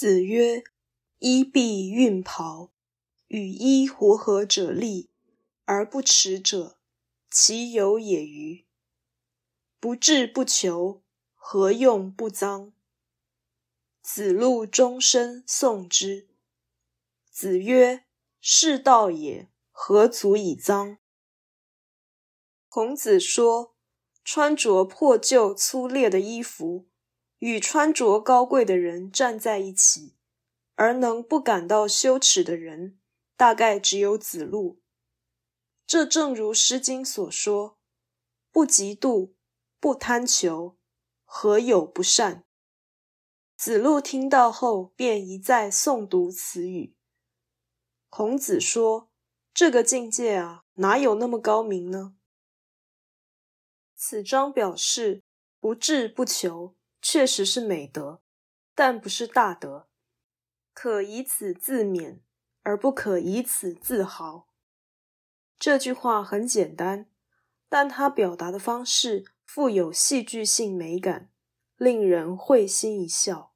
子曰：“衣敝运袍，与衣狐合者利，而不耻者，其有也与？不志不求，何用不臧？”子路终身诵之。子曰：“是道也，何足以臧？”孔子说：“穿着破旧粗劣的衣服，与穿着高贵的人站在一起，而能不感到羞耻的人，大概只有子路。这正如《诗经》所说：‘不嫉妒，不贪求，何有不善？’”子路听到后，便一再诵读此语。孔子说：“这个境界啊，哪有那么高明呢？”此章表示不志不求，确实是美德，但不是大德，可以此自勉，而不可以此自豪。这句话很简单，但它表达的方式富有戏剧性美感，令人会心一笑。